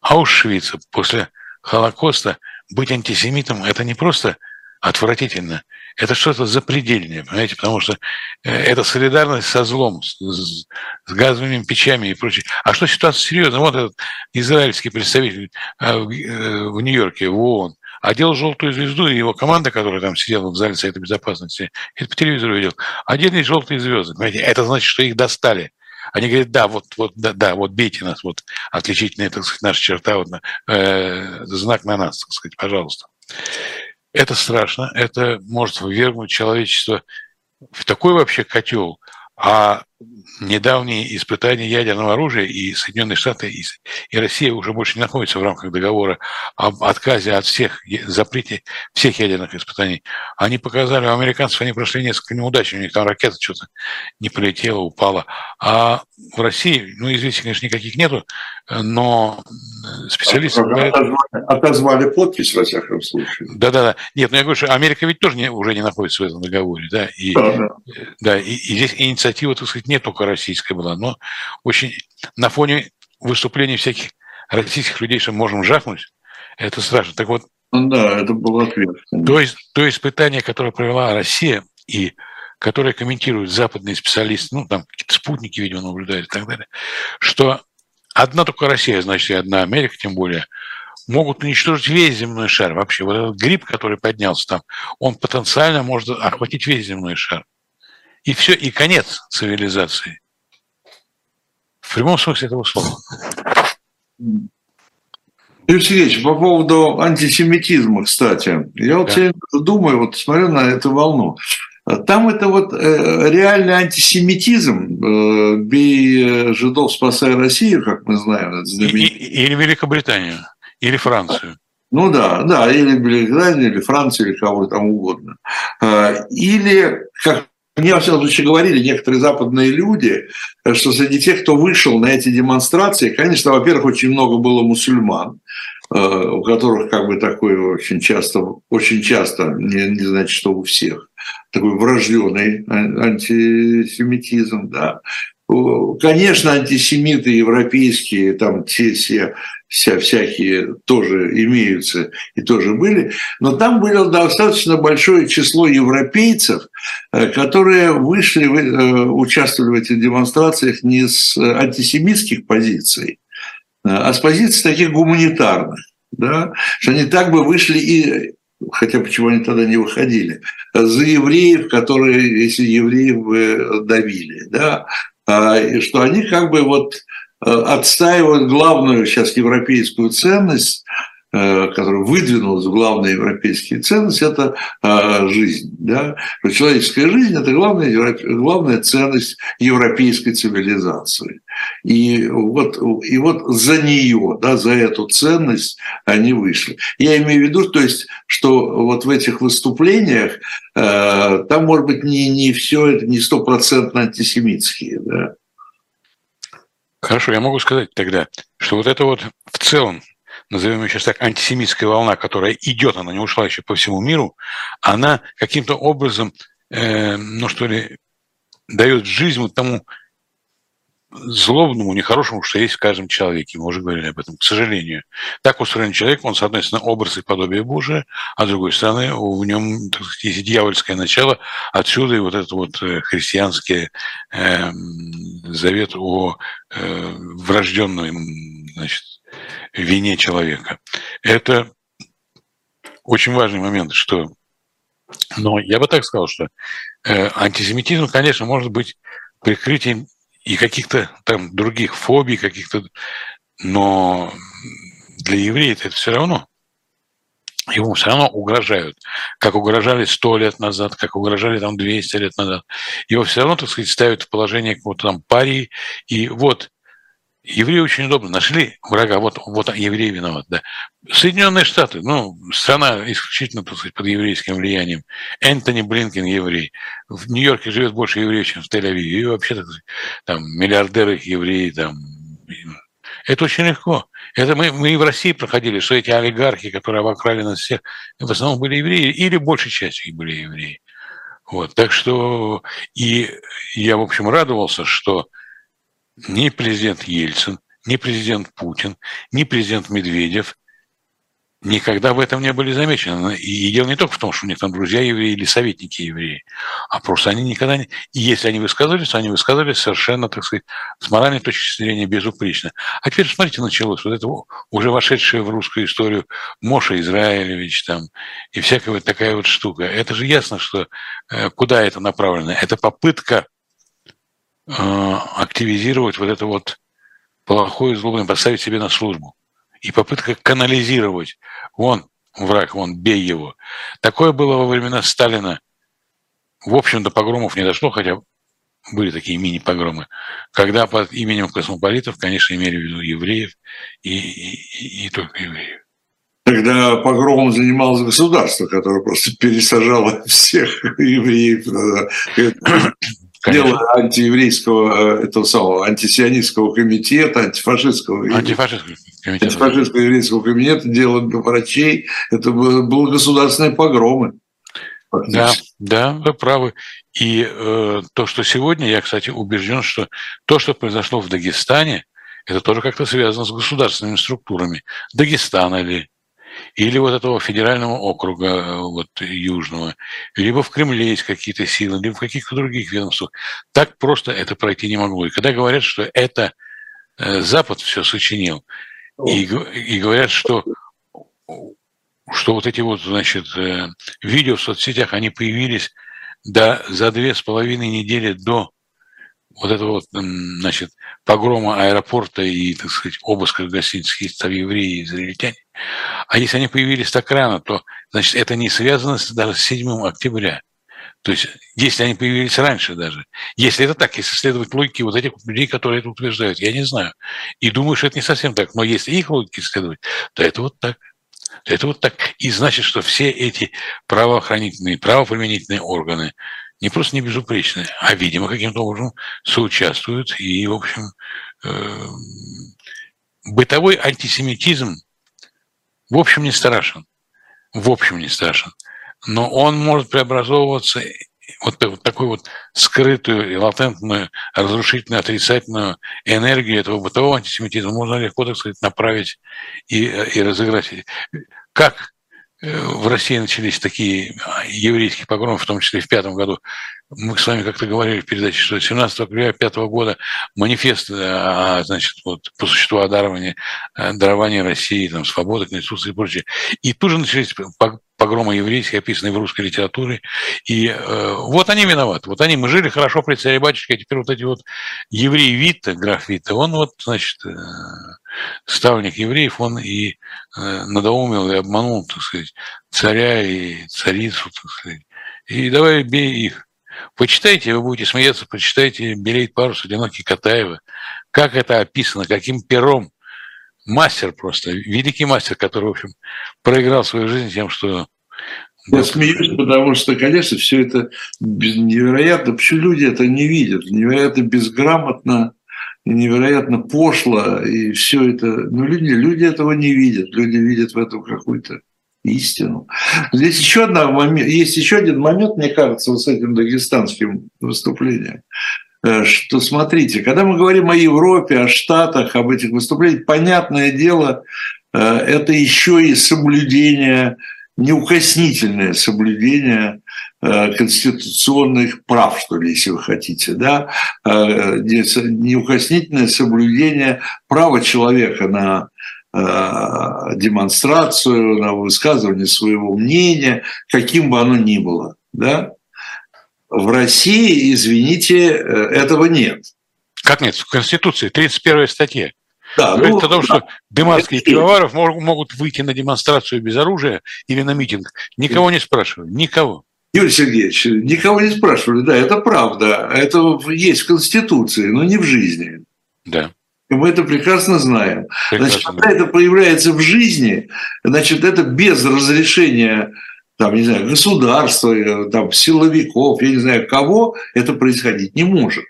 Аушвица, после Холокоста быть антисемитом – это не просто отвратительно, это что-то запредельное, понимаете, потому что э, это солидарность со злом, с, с газовыми печами и прочее. А что ситуация серьезная? Вот этот израильский представитель э, в э, Нью-Йорке, в ООН, одел желтую звезду, и его команда, которая там сидела в зале Совета Безопасности, это по телевизору видел, одели желтые звезды. Понимаете? Это значит, что их достали. Они говорят, да, вот, вот, да, да, вот бейте нас, вот отличительная, так сказать, наша черта, вот, э, знак на нас, так сказать, пожалуйста. Это страшно, это может ввергнуть человечество в такой вообще котел, а недавние испытания ядерного оружия и Соединенные Штаты и, и Россия уже больше не находятся в рамках договора об отказе от всех, запрете всех ядерных испытаний. Они показали, у американцев они прошли несколько неудач, у них там ракета что-то не полетела, упала. А в России, ну, известий, конечно, никаких нету, но специалисты... Говорят... Отозвали, отозвали подпись, во всяком случае. Да-да-да. Нет, ну я говорю, что Америка ведь тоже не, уже не находится в этом договоре, да, и, да, да. да и, и здесь инициатива, так сказать, не только российская была, но очень на фоне выступлений всяких российских людей, что мы можем жахнуть, это страшно. Так вот, ну, да, это был ответ. То, есть, то испытание, которое провела Россия и которое комментируют западные специалисты, ну, там какие-то спутники, видимо, наблюдают и так далее, что одна только Россия, значит, и одна Америка, тем более, могут уничтожить весь земной шар. Вообще, вот этот гриб, который поднялся там, он потенциально может охватить весь земной шар. И все, и конец цивилизации. В прямом смысле этого слова. Юрий Сергеевич, по поводу антисемитизма, кстати, я вот да. думаю, вот смотрю на эту волну. Там это вот э, реальный антисемитизм, э, бей жидов, спасая Россию, как мы знаем. Или Великобританию, или Францию. Ну да, да, или Великобританию, или Францию, или кого там угодно. Э, или, как мне, во всяком случае, говорили некоторые западные люди, что среди тех, кто вышел на эти демонстрации, конечно, во-первых, очень много было мусульман, э, у которых как бы такой очень часто, очень часто, не, не значит, что у всех, такой врожденный антисемитизм, да. Конечно, антисемиты европейские, там те все вся, всякие тоже имеются и тоже были, но там было достаточно большое число европейцев, э, которые вышли, э, участвовали в этих демонстрациях не с антисемитских позиций, э, а с позиций таких гуманитарных. Да? Что они так бы вышли и хотя почему они тогда не выходили, за евреев, которые, если евреев бы давили, да, а, и что они как бы вот отстаивают главную сейчас европейскую ценность Э, который выдвинулась в главные европейские ценности, это э, жизнь. Да? Человеческая жизнь – это главная, главная ценность европейской цивилизации. И вот, и вот за нее, да, за эту ценность они вышли. Я имею в виду, то есть, что вот в этих выступлениях э, там, может быть, не, не все это не стопроцентно антисемитские. Да? Хорошо, я могу сказать тогда, что вот это вот в целом назовем ее сейчас так, антисемитская волна, которая идет, она не ушла еще по всему миру, она каким-то образом, э, ну что ли, дает жизнь вот тому злобному, нехорошему, что есть в каждом человеке. Мы уже говорили об этом, к сожалению. Так устроен человек, он, с одной стороны, образ и подобие Божие, а с другой стороны, в нем так сказать, есть дьявольское начало. Отсюда и вот этот вот э, христианский э, завет о э, врожденной значит, вине человека. Это очень важный момент, что... Но я бы так сказал, что э, антисемитизм, конечно, может быть прикрытием и каких-то там других фобий, каких-то... Но для евреев это все равно. Ему все равно угрожают, как угрожали сто лет назад, как угрожали там 200 лет назад. Его все равно, так сказать, ставят в положение какого-то там парии. И вот Евреи очень удобно нашли врага, вот, вот евреи виноват, да. Соединенные Штаты, ну, страна исключительно, так сказать, под еврейским влиянием. Энтони Блинкен еврей. В Нью-Йорке живет больше евреев, чем в Тель-Авиве. И вообще, так сказать, там, миллиардеры евреи, там, это очень легко. Это мы, мы и в России проходили, что эти олигархи, которые обокрали нас всех, в основном были евреи, или большей частью были евреи. Вот, так что и я, в общем, радовался, что ни президент Ельцин, ни президент Путин, ни президент Медведев никогда в этом не были замечены. И дело не только в том, что у них там друзья евреи или советники евреи, а просто они никогда не... И если они высказывались, то они высказывались совершенно, так сказать, с моральной точки зрения безупречно. А теперь, смотрите, началось вот это уже вошедшее в русскую историю Моша Израилевич там и всякая вот такая вот штука. Это же ясно, что э, куда это направлено. Это попытка Э, активизировать вот это вот плохое злобное, поставить себе на службу. И попытка канализировать. Вон враг, вон, бей его. Такое было во времена Сталина. В общем, до погромов не дошло, хотя были такие мини-погромы, когда под именем космополитов, конечно, имели в виду евреев и, и, и только евреев. Когда погромом занималось государство, которое просто пересажало всех евреев дело антиеврейского, э, этого самого, антисионистского комитета, антифашистского, антифашистского комитета, антифашистского еврейского комитета, дело врачей, это было государственные погромы. Да, да, вы правы. И э, то, что сегодня, я, кстати, убежден, что то, что произошло в Дагестане, это тоже как-то связано с государственными структурами Дагестана ли, или вот этого федерального округа э, вот, южного, либо в Кремле есть какие-то силы, либо в каких-то других ведомствах. Так просто это пройти не могло. И когда говорят, что это э, Запад все сочинил, и, и говорят, что что вот эти вот, значит, э, видео в соцсетях, они появились до, за две с половиной недели до вот этого вот, значит, погрома аэропорта и, так сказать, обыска гостиниц там евреи и израильтяне. А если они появились так рано, то, значит, это не связано с, даже с 7 октября. То есть, если они появились раньше даже, если это так, если следовать логике вот этих людей, которые это утверждают, я не знаю. И думаю, что это не совсем так. Но если их логике следовать, то это вот так. Это вот так. И значит, что все эти правоохранительные, правоприменительные органы, не просто не безупречны, а, видимо, каким-то образом соучаствуют. И, в общем, э, бытовой антисемитизм, в общем, не страшен. В общем, не страшен. Но он может преобразовываться вот, вот такую вот скрытую и латентную, разрушительную, отрицательную энергию этого бытового антисемитизма можно легко, так сказать, направить и, и разыграть. Как в России начались такие а, еврейские погромы, в том числе в пятом году. Мы с вами как-то говорили в передаче, что 17 октября пятого года манифест, а, значит, вот, по существу о даровании России, там, свободы, Конституции и прочее. И тут же начались погромы еврейские, описанные в русской литературе. И э, вот они виноваты. Вот они, мы жили хорошо при царе батюшке, а теперь вот эти вот евреи Витта, граф Витта, он вот, значит, э, ставник евреев, он и э, надоумил и обманул, так сказать, царя и царицу, так сказать. И давай бей их. Почитайте, вы будете смеяться, почитайте «Белеет парус» одинокий Катаева. Как это описано, каким пером. Мастер просто, великий мастер, который, в общем, проиграл свою жизнь тем, что я смеюсь, потому что, конечно, все это невероятно. Почему люди это не видят? Невероятно безграмотно, невероятно пошло, и все это. Но люди, люди этого не видят. Люди видят в этом какую-то истину. Здесь еще одна момент, есть еще один момент, мне кажется, вот с этим дагестанским выступлением, что смотрите, когда мы говорим о Европе, о Штатах, об этих выступлениях, понятное дело, э, это еще и соблюдение, неукоснительное соблюдение э, конституционных прав, что ли, если вы хотите, да, неукоснительное соблюдение права человека на Э, демонстрацию, на высказывание своего мнения, каким бы оно ни было. Да? В России, извините, э, этого нет. Как нет? В Конституции, 31 статья. Да, Говорит ну, о том, да. что Дымарский и Пивоваров могут выйти на демонстрацию без оружия или на митинг. Никого не спрашивали, никого. Юрий Сергеевич, никого не спрашивали, да, это правда. Это есть в Конституции, но не в жизни. Да. И мы это прекрасно знаем. Прекрасно. Значит, когда это появляется в жизни, значит, это без разрешения там, не знаю, государства, э, там, силовиков, я не знаю кого, это происходить не может.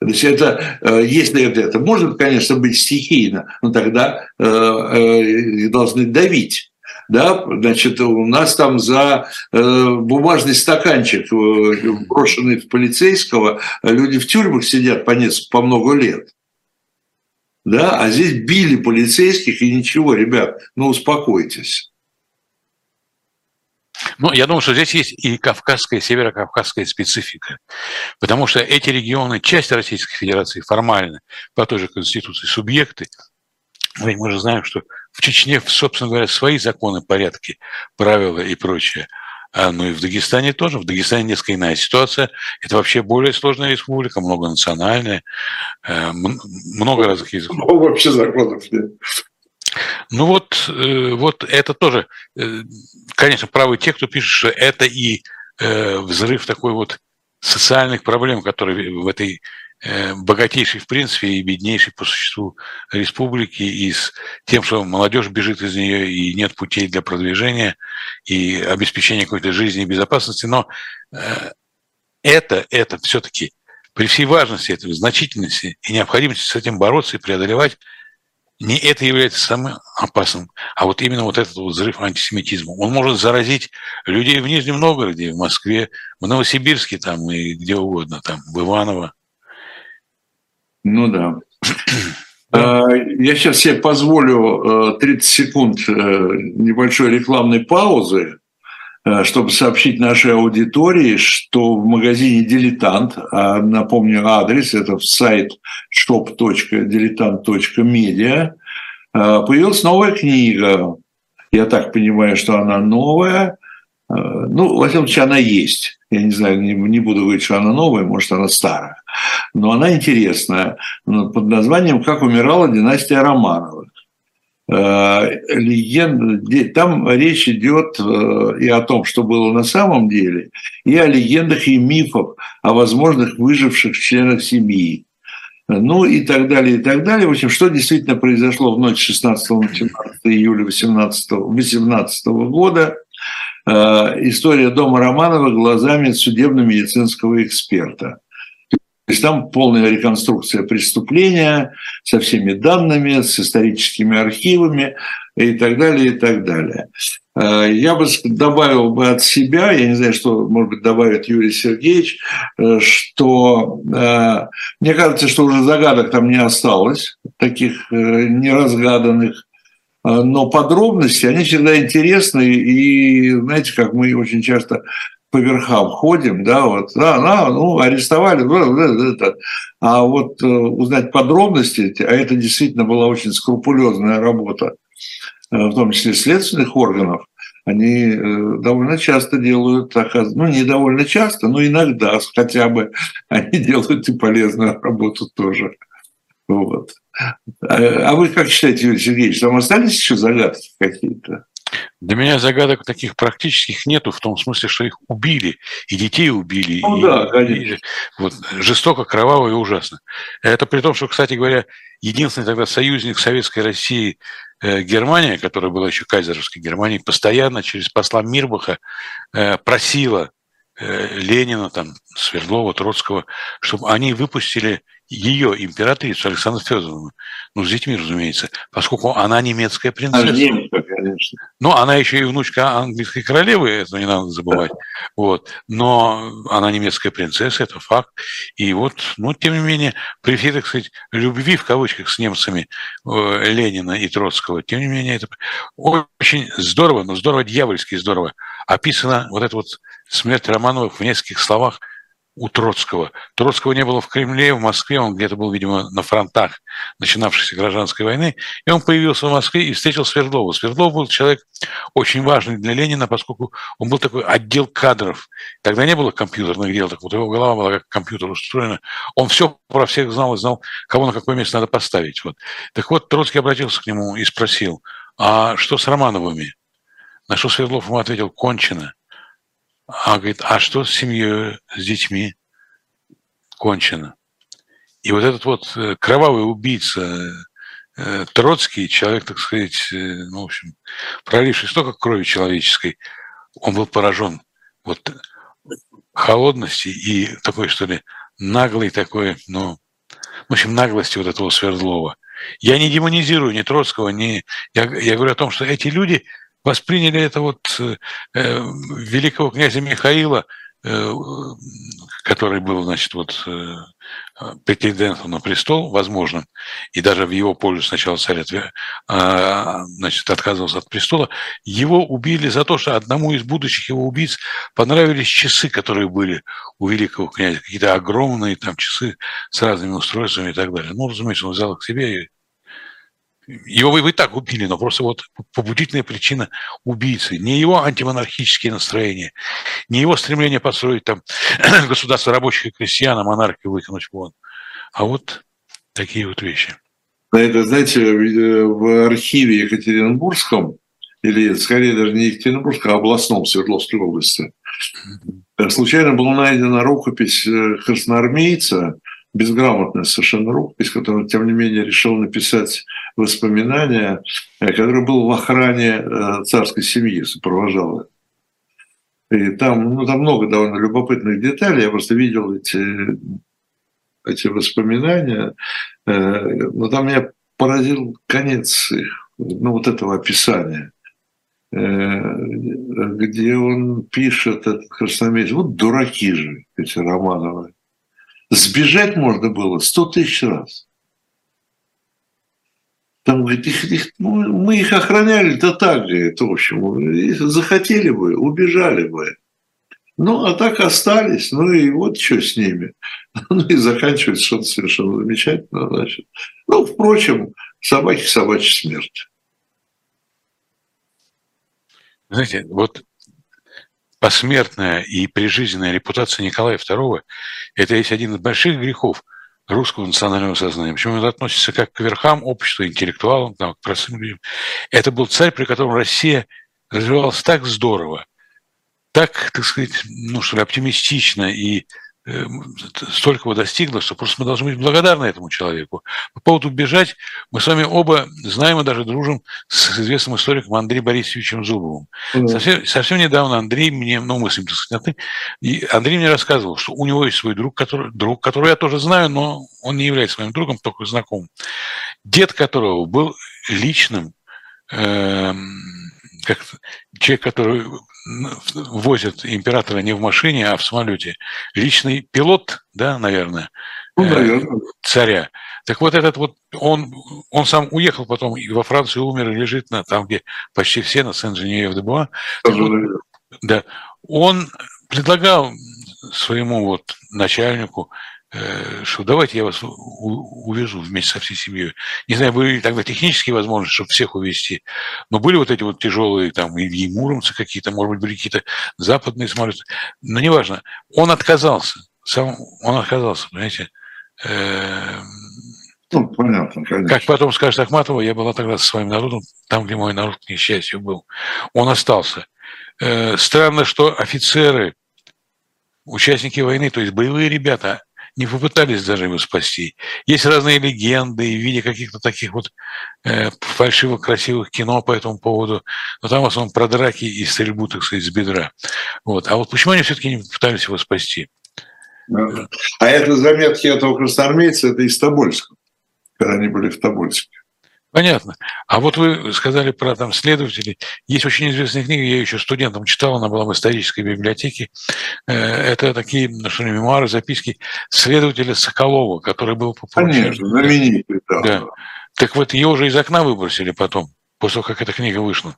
То есть это, э, если это, это может, конечно, быть стихийно, но тогда э, должны давить. Да, значит, у нас там за э, бумажный стаканчик, э, брошенный в полицейского, люди в тюрьмах сидят по, несколько, по много лет да, а здесь били полицейских и ничего, ребят, ну успокойтесь. Ну, я думаю, что здесь есть и кавказская, северокавказская специфика, потому что эти регионы, часть Российской Федерации формально по той же Конституции субъекты, мы же знаем, что в Чечне, собственно говоря, свои законы, порядки, правила и прочее – а, ну и в Дагестане тоже. В Дагестане несколько иная ситуация. Это вообще более сложная республика, многонациональная, э, много разных языков. Ну, вообще законов нет. Ну вот, э, вот это тоже, э, конечно, правы те, кто пишет, что это и взрыв такой вот социальных проблем, которые в этой Э, богатейшей, в принципе, и беднейшей по существу республики, и с тем, что молодежь бежит из нее, и нет путей для продвижения, и обеспечения какой-то жизни и безопасности. Но э, это, это все-таки при всей важности этого, значительности и необходимости с этим бороться и преодолевать, не это является самым опасным, а вот именно вот этот вот взрыв антисемитизма. Он может заразить людей в Нижнем Новгороде, в Москве, в Новосибирске там и где угодно, там, в Иваново. Ну да. А, я сейчас себе позволю 30 э, секунд э, небольшой рекламной паузы, чтобы сообщить нашей аудитории, что в магазине «Дилетант», а напомню адрес, это сайт shop.diletant.media, появилась новая книга. Я так понимаю, что она новая. Ну, во всяком случае, она есть я не знаю, не, не буду говорить, что она новая, может, она старая, но она интересная, под названием «Как умирала династия Романовых». Э, легенда, там речь идет э, и о том, что было на самом деле, и о легендах и мифах о возможных выживших членах семьи. Ну и так далее, и так далее. В общем, что действительно произошло в ночь 16 на 17 июля 2018 года – Э, история дома Романова глазами судебно-медицинского эксперта. То есть там полная реконструкция преступления со всеми данными, с историческими архивами и так далее, и так далее. Э, я бы добавил бы от себя, я не знаю, что, может быть, добавит Юрий Сергеевич, э, что мне кажется, что уже загадок там не осталось, таких неразгаданных. Но подробности, они всегда интересны, и знаете, как мы очень часто по верхам ходим, да, вот, да, да, ну, арестовали, да, это. а вот э, узнать подробности, а это действительно была очень скрупулезная работа, э, в том числе следственных органов, они э, довольно часто делают, ну не довольно часто, но иногда хотя бы *laughs* они делают и полезную работу тоже. Вот. А, а вы как считаете, Юрий Сергеевич, там остались еще загадки какие-то? Для меня загадок таких практических нету, в том смысле, что их убили, и детей убили. Ну и, да, конечно. И, вот, жестоко, кроваво и ужасно. Это при том, что, кстати говоря, единственный тогда союзник Советской России э, Германия, которая была еще кайзеровской Германией, постоянно через посла Мирбаха э, просила э, Ленина, там, Свердлова, Троцкого, чтобы они выпустили ее императрицу Александру Федоровну, ну, с детьми, разумеется, поскольку она немецкая принцесса. А немка, конечно. Ну, она еще и внучка английской королевы, это не надо забывать. Да. Вот. Но она немецкая принцесса, это факт. И вот, ну, тем не менее, при всей, так сказать, любви, в кавычках, с немцами э, Ленина и Троцкого, тем не менее, это очень здорово, но здорово, дьявольски здорово описана вот эта вот смерть Романовых в нескольких словах – у Троцкого. Троцкого не было в Кремле, в Москве, он где-то был, видимо, на фронтах начинавшейся гражданской войны, и он появился в Москве и встретил Свердлова. Свердлов был человек очень важный для Ленина, поскольку он был такой отдел кадров. Тогда не было компьютерных дел, так вот его голова была как компьютер устроена. Он все про всех знал и знал, кого на какое место надо поставить. Вот. Так вот, Троцкий обратился к нему и спросил, а что с Романовыми? На что Свердлов ему ответил, кончено. А говорит, а что с семьей, с детьми? Кончено. И вот этот вот э, кровавый убийца э, Троцкий, человек, так сказать, э, ну, в общем, проливший столько крови человеческой, он был поражен вот холодности и такой, что ли, наглой такой, ну, в общем, наглости вот этого Свердлова. Я не демонизирую ни Троцкого, ни... Я, я говорю о том, что эти люди – восприняли это вот э, великого князя Михаила, э, который был, значит, вот э, претендентом на престол, возможно, и даже в его пользу сначала царь а, значит, отказывался от престола, его убили за то, что одному из будущих его убийц понравились часы, которые были у великого князя, какие-то огромные там часы с разными устройствами и так далее. Ну, разумеется, он взял их к себе и его вы и так убили, но просто вот побудительная причина убийцы. Не его антимонархические настроения, не его стремление построить там *clears throat* государство рабочих и крестьян, а монархию выкинуть вон. А вот такие вот вещи. Это, знаете, в архиве Екатеринбургском, или скорее даже не Екатеринбургском, а областном Свердловской области, случайно была найдена рукопись э, красноармейца, безграмотная совершенно рукопись, которую, тем не менее, решил написать воспоминания, э, который был в охране э, царской семьи, сопровождал И там, ну, там много довольно любопытных деталей. Я просто видел эти, эти воспоминания. Э, но там меня поразил конец их, ну, вот этого описания где он пишет, этот красноармеец, вот дураки же эти Романовы. Сбежать можно было сто тысяч раз. Там, говорит, их, их, ну, мы их охраняли, да так, говорит, в общем, захотели бы, убежали бы. Ну, а так остались, ну и вот что с ними. *laughs* Ну и заканчивается что-то совершенно замечательно, значит. Ну, впрочем, собаки собачья смерть. Знаете, вот посмертная и прижизненная репутация Николая II – это есть один из больших грехов русского национального сознания. Почему он относится как к верхам общества, интеллектуалам, там, к простым людям. Это был царь, при котором Россия развивалась так здорово, так, так сказать, ну что ли, оптимистично и Э, столького достигла, что просто мы должны быть благодарны этому человеку. По поводу бежать, мы с вами оба знаем и даже дружим с известным историком Андреем Борисовичем Зубовым. Mm-hmm. Совсем, совсем недавно Андрей мне, ну мы с ним, так сказать, и Андрей мне рассказывал, что у него есть свой друг, который, друг, которого я тоже знаю, но он не является моим другом, только знакомым. Дед которого был личным э, как человек, который возит императора не в машине, а в самолете. Личный пилот, да, наверное, ну, э, наверное. царя. Так вот этот вот, он, он сам уехал потом и во Францию умер, и лежит на, там, где почти все, на Сен-Женевьев-де-Буа. Вот, да, он предлагал своему вот начальнику что давайте я вас увезу вместе со всей семьей. Не знаю, были ли тогда технические возможности, чтобы всех увезти, но были вот эти вот тяжелые там и, и муромцы какие-то, может быть, были какие-то западные самолеты, но неважно. Он отказался, сам он отказался, понимаете. Эм, ну, понятно, конечно. Как потом скажет Ахматова, я была тогда со своим народом, там, где мой народ, к несчастью, был. Он остался. Э, странно, что офицеры, участники войны, то есть боевые ребята, не попытались даже его спасти. Есть разные легенды в виде каких-то таких вот э, фальшивых, красивых кино по этому поводу, но там в основном про драки и стрельбу, так сказать, с бедра. Вот. А вот почему они все-таки не попытались его спасти? А это заметки этого красноармейца, это из Тобольска когда они были в Тобольске. Понятно. А вот вы сказали про там следователей. Есть очень известная книга, я еще студентом читал, она была в исторической библиотеке. Э, это такие ну, что мемуары, записки следователя Соколова, который был популярен. Конечно, знаменитый, да. да. Так вот, ее уже из окна выбросили потом, после того, как эта книга вышла.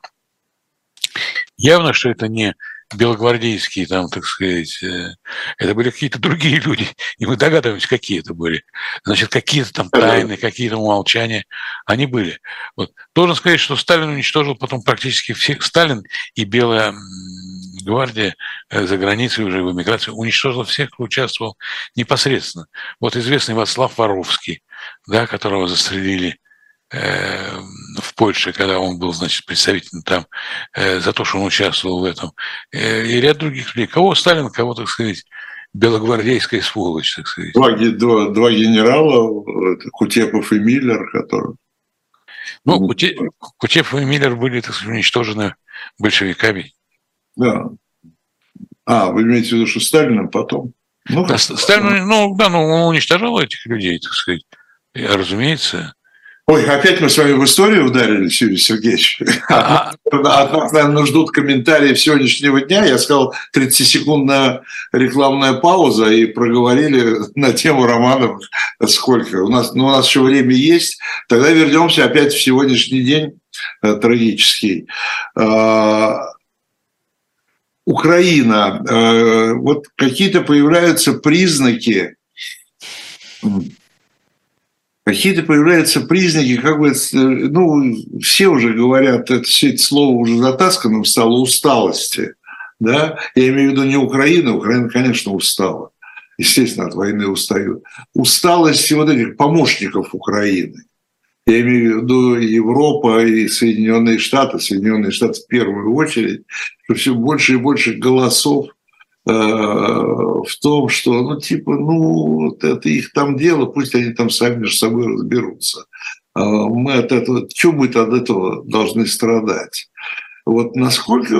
Явно, что это не белогвардейские, там, так сказать, э, это были какие-то другие люди, *laughs* и мы догадываемся, какие это были. Значит, какие-то там тайны, какие-то умолчания, они были. Вот. Должен сказать, что Сталин уничтожил потом практически всех, Сталин и Белая гвардия э, за границей уже в эмиграции уничтожила всех, кто участвовал непосредственно. Вот известный Вацлав Воровский, да, которого застрелили в Польше, когда он был, значит, представителем там, э, за то, что он участвовал в этом, э, и ряд других людей. Кого Сталин, кого, так сказать, белогвардейская сволочь, так сказать. Два, два, два генерала, Кутепов и Миллер, которые... Ну, Куте, Кутепов и Миллер были, так сказать, уничтожены большевиками. Да. А, вы имеете в виду, что Сталином потом? Ну, да, Сталин, ну, да, ну, он уничтожал этих людей, так сказать, разумеется. Ой, опять мы с вами в историю ударили, Юрий Сергеевич. А, а. *laughs* От нас, наверное, ждут комментарии сегодняшнего дня. Я сказал 30-секундная рекламная пауза и проговорили *laughs* на тему романов сколько. У нас, ну, у нас еще время есть. Тогда вернемся опять в сегодняшний день э, трагический. Э, Украина. Э, вот какие-то появляются признаки какие-то появляются признаки, как бы, ну, все уже говорят, это, все это слово уже затасканным стало, усталости. Да? Я имею в виду не Украина, Украина, конечно, устала. Естественно, от войны устают. Усталость вот этих помощников Украины. Я имею в виду Европа и Соединенные Штаты, Соединенные Штаты в первую очередь, что все больше и больше голосов Э, в том, что, ну, типа, ну, вот это их там дело, пусть они там сами между собой разберутся. А мы от этого, чем мы от этого должны страдать? Вот насколько,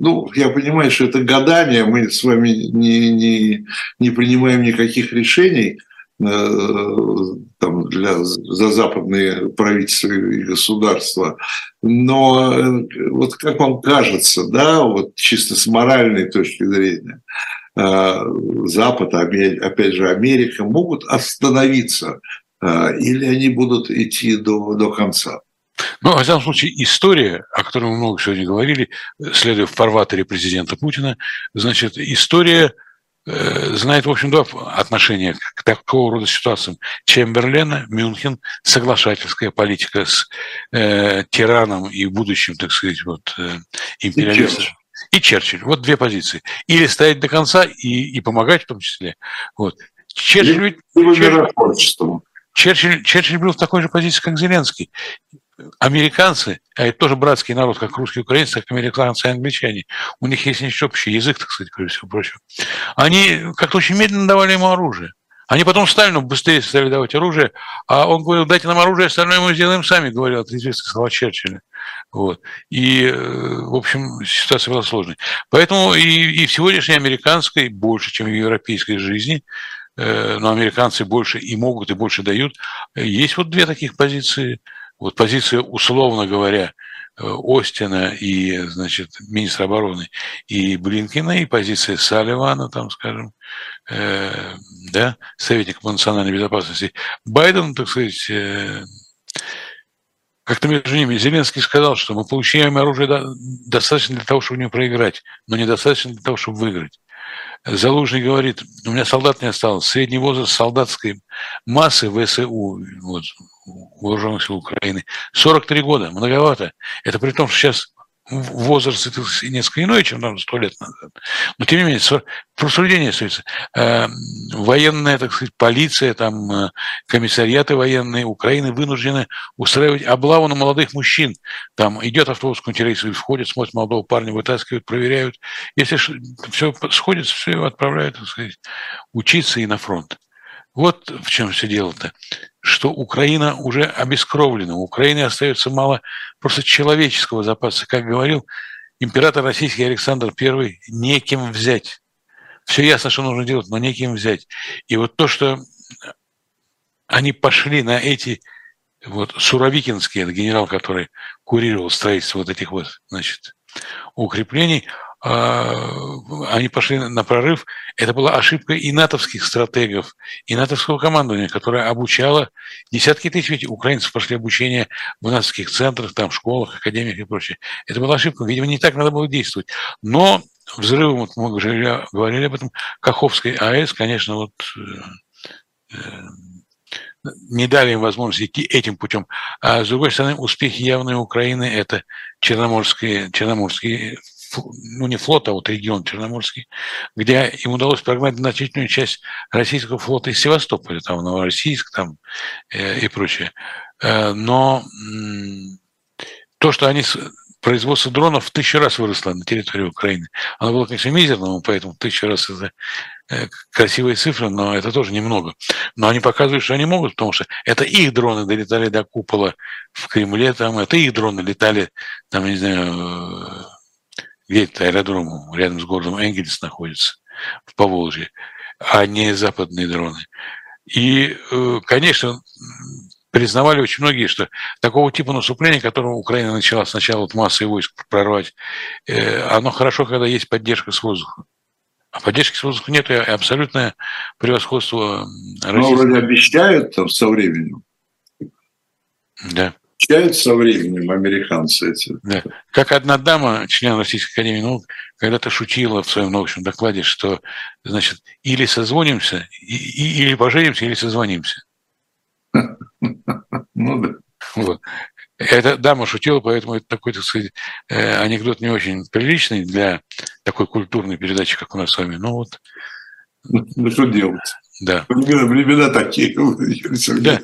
ну, я понимаю, что это гадание, мы с вами не, не, не принимаем никаких решений, Э, там, для, за западные правительства и государства. Но э, вот как вам кажется, да, вот чисто с моральной точки зрения, э, Запад, опять же, Америка могут остановиться или они будут идти до, до конца? Ну, во всяком случае, история, о которой мы много сегодня говорили, следуя в фарватере президента Путина, значит, история – Э, знает, в общем, два отношения к такого рода ситуациям. Чемберлена, Мюнхен, соглашательская политика с э, тираном и будущим, так сказать, вот, э, империалистом. И Черчилль. Вот две позиции. Или стоять до конца и, и помогать в том числе. Вот. Черчилль, Черчилль, Черчилль, Черчилль был в такой же позиции, как Зеленский американцы, а это тоже братский народ, как русские украинцы, так американцы и англичане, у них есть нечто общий язык, так сказать, прежде всего прочего. Они как-то очень медленно давали ему оружие. Они потом Сталину быстрее стали давать оружие, а он говорил, дайте нам оружие, остальное мы сделаем сами, говорил от известных слова Черчилля. Вот. И, э, в общем, ситуация была сложной. Поэтому и, и в сегодняшней американской, больше, чем в европейской жизни, э, но американцы больше и могут, и больше дают, есть вот две таких позиции – вот позиция, условно говоря, э, Остина и, значит, министра обороны и Блинкина, и позиция Салливана, там, скажем, э, да, советник по национальной безопасности. Байден, так сказать, э, как-то между ними Зеленский сказал, что мы получаем оружие достаточно для того, чтобы не проиграть, но недостаточно для того, чтобы выиграть. Залужный говорит, у меня солдат не осталось, средний возраст солдатской массы ВСУ, вот, вооруженных сил Украины, 43 года, многовато. Это при том, что сейчас возраст несколько иной, чем там сто лет назад. Но тем не менее, рассуждение остается. Э, военная, так сказать, полиция, там, э, комиссариаты военные Украины вынуждены устраивать облаву на молодых мужчин. Там идет автобус контррейсовый, входит, смотрит молодого парня, вытаскивают, проверяют. Если все сходится, все отправляют, так сказать, учиться и на фронт. Вот в чем все дело-то, что Украина уже обескровлена, у Украины остается мало просто человеческого запаса. Как говорил император российский Александр I, неким взять. Все ясно, что нужно делать, но неким взять. И вот то, что они пошли на эти вот Суровикинский, это генерал, который курировал строительство вот этих вот, значит, укреплений, они пошли на прорыв. Это была ошибка и натовских стратегов, и натовского командования, которое обучало десятки тысяч ведь украинцев прошли обучение в натовских центрах, там, школах, академиях и прочее. Это была ошибка. Видимо, не так надо было действовать. Но взрывом, вот мы уже говорили об этом, Каховской АЭС, конечно, вот э, э, не дали им возможность идти этим путем. А с другой стороны, успехи явные Украины – это Черноморские, Черноморские ну не флот, а вот регион Черноморский, где им удалось прогнать значительную часть российского флота из Севастополя, там Новороссийск там, э, и прочее. Э, но то, что они производство дронов в тысячу раз выросло на территории Украины. Оно было, конечно, мизерным, поэтому тысячу раз это э, красивые цифры, но это тоже немного. Но они показывают, что они могут, потому что это их дроны долетали до купола в Кремле, там, это их дроны летали, там, не знаю, где это аэродром рядом с городом Энгельс находится, в Поволжье, а не западные дроны. И, э, конечно, признавали очень многие, что такого типа наступления, которого Украина начала сначала вот массой войск прорвать, э, оно хорошо, когда есть поддержка с воздуха. А поддержки с воздуха нет, и абсолютное превосходство России. Ну, вроде обещают там со временем. Да встречают со временем американцы эти. Да. Как одна дама, член Российской Академии Наук, когда-то шутила в своем научном докладе, что, значит, или созвонимся, и, и, или поженимся, или созвонимся. *laughs* Ну да. Вот. Эта дама шутила, поэтому это такой, так сказать, э, анекдот не очень приличный для такой культурной передачи, как у нас с вами. Ну вот. Ну что делать? Да. Времена такие. *laughs* Да.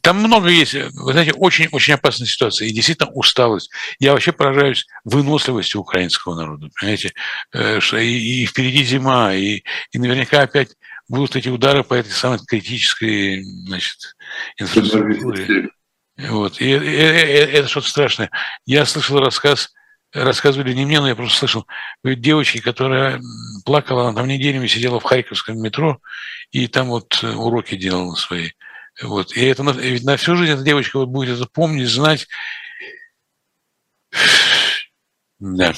Там много есть, вы знаете, очень-очень опасная ситуация. И действительно усталость. Я вообще поражаюсь выносливости украинского народа. Понимаете? Э, и, и впереди зима, и, и наверняка опять будут эти удары по этой самой критической значит, инфраструктуре. Вот. И, и, и, это что-то страшное. Я слышал рассказ рассказывали не мне, но я просто слышал, девочки, которая плакала, она там неделями сидела в Харьковском метро и там вот э, уроки делала свои. Вот. И это ведь на всю жизнь эта девочка вот будет это помнить, знать. Да.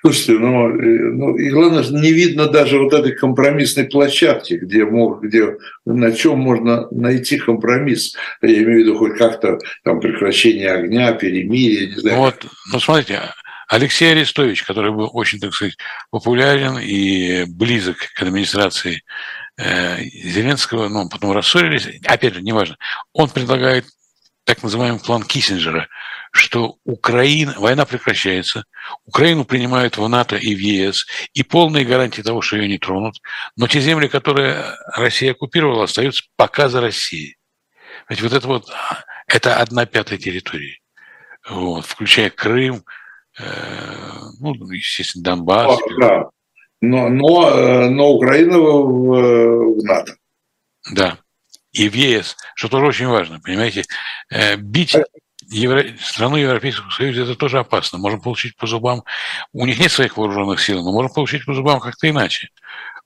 Слушайте, ну, э, ну и главное, не видно даже вот этой компромиссной площадки, где, мог, где на чем можно найти компромисс. Я имею в виду хоть как-то там прекращение огня, перемирие, не знаю. Вот, ну смотрите, Алексей Арестович, который был очень, так сказать, популярен и близок к администрации э, Зеленского, но потом рассорились, опять же, неважно, он предлагает так называемый план Киссинджера, что Украина, война прекращается, Украину принимают в НАТО и в ЕС, и полные гарантии того, что ее не тронут, но те земли, которые Россия оккупировала, остаются пока за Россией. Ведь вот это вот, это одна пятая территории, вот, включая Крым, э, ну, естественно, Донбасс. О, да. но, но, э, но Украина в, в НАТО. Да и в ЕС, что тоже очень важно, понимаете, э, бить Евро... страну Европейского Союза это тоже опасно. Можем получить по зубам. У них нет своих вооруженных сил, но можем получить по зубам как-то иначе.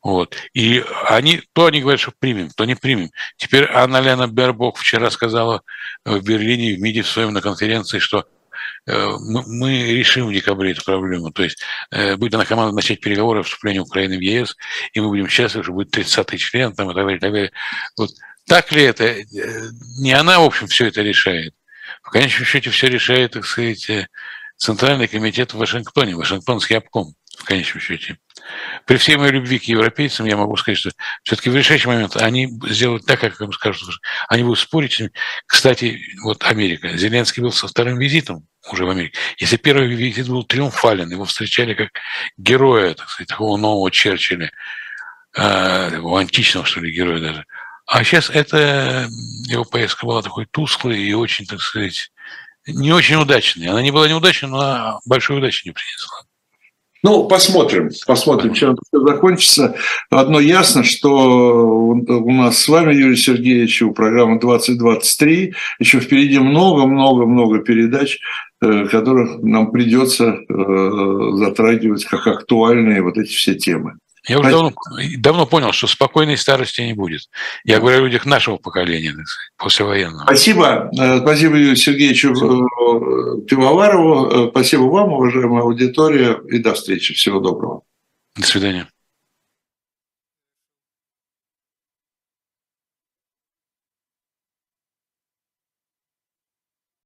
Вот. И они, то они говорят, что примем, то не примем. Теперь Анна Лена Бербок вчера сказала в Берлине, в МИДе в своем на конференции, что э, мы решим в декабре эту проблему. То есть э, будет она команда начать переговоры о вступлении Украины в ЕС, и мы будем счастливы, что будет 30-й член там, и так далее, и так далее. Вот так ли это? Э, не она, в общем, все это решает. В конечном счете все решает, так сказать, э, Центральный комитет в Вашингтоне, Вашингтонский обком, в конечном счете. при всей моей любви к европейцам я могу сказать, что все-таки в решающий момент они сделают так, как им скажут. Они будут спорить с ними. Кстати, вот Америка. Зеленский был со вторым визитом уже в Америке. Если первый визит был триумфален, его встречали как героя, так сказать, такого нового Черчилля, э, античного, что ли, героя даже. А сейчас это его поездка была такой тусклой и очень, так сказать, не очень удачной. Она не была неудачной, но большой удачи не принесла. Ну, посмотрим, посмотрим, чем это все закончится. Одно ясно, что у нас с вами, Юрий Сергеевич, у программы 2023 еще впереди много-много-много передач, э, которых нам придется э, затрагивать как актуальные вот эти все темы. Я уже давно, давно понял, что спокойной старости не будет. Я говорю о людях нашего поколения, послевоенного. Спасибо. Э, спасибо Юрию Сергеевичу э, Пивоварову. Э, спасибо вам, уважаемая аудитория. И до встречи. Всего доброго. До свидания.